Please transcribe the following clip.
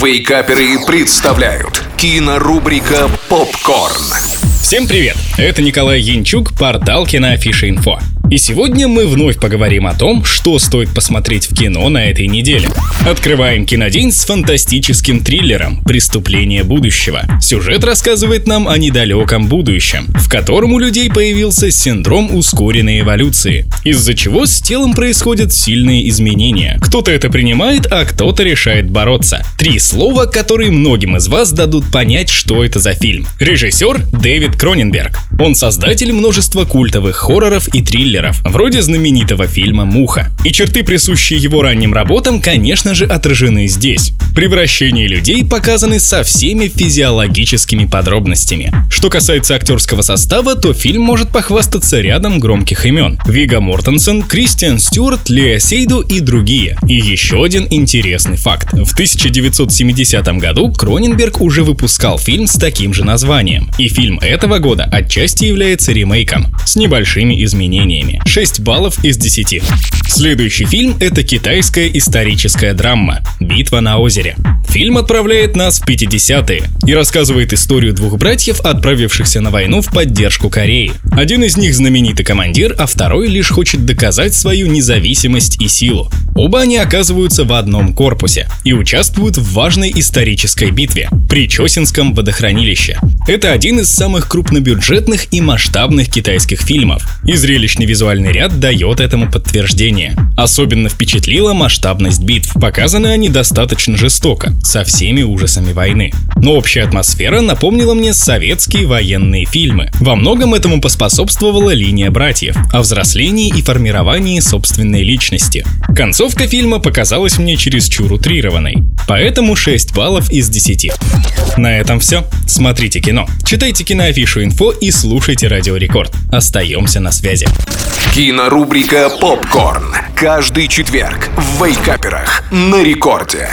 Вейкаперы представляют кинорубрика «Попкорн». Всем привет! Это Николай Янчук, портал Киноафиша Инфо. И сегодня мы вновь поговорим о том, что стоит посмотреть в кино на этой неделе. Открываем кинодень с фантастическим триллером «Преступление будущего». Сюжет рассказывает нам о недалеком будущем, в котором у людей появился синдром ускоренной эволюции, из-за чего с телом происходят сильные изменения. Кто-то это принимает, а кто-то решает бороться. Три слова, которые многим из вас дадут понять, что это за фильм. Режиссер Дэвид Кроненберг. Он создатель множества культовых хорроров и триллеров, вроде знаменитого фильма «Муха». И черты, присущие его ранним работам, конечно же, отражены здесь. Превращение людей показаны со всеми физиологическими подробностями. Что касается актерского состава, то фильм может похвастаться рядом громких имен. Вига Мортенсен, Кристиан Стюарт, Лея Сейду и другие. И еще один интересный факт. В 1970 году Кроненберг уже выпускал фильм с таким же названием. И фильм этого года отчасти является ремейком, с небольшими изменениями. 6 баллов из 10. Следующий фильм — это китайская историческая драма «Битва на озере». Фильм отправляет нас в 50-е и рассказывает историю двух братьев, отправившихся на войну в поддержку Кореи. Один из них знаменитый командир, а второй лишь хочет доказать свою независимость и силу. Оба они оказываются в одном корпусе и участвуют в важной исторической битве при Чосинском водохранилище. Это один из самых крупнобюджетных и масштабных китайских фильмов, и зрелищный визуальный ряд дает этому подтверждение. Особенно впечатлила масштабность битв. Показаны они достаточно жестоко, со всеми ужасами войны. Но общая атмосфера напомнила мне советские военные фильмы. Во многом этому поспособствовала линия братьев, о взрослении и формировании собственной личности. Концовка фильма показалась мне чересчур утрированной, поэтому 6 баллов из 10. На этом все. Смотрите кино, читайте киноафишу инфо и слушайте Радио Рекорд. Остаемся на связи. Кинорубрика «Попкорн». Каждый четверг в Вейкаперах на рекорде.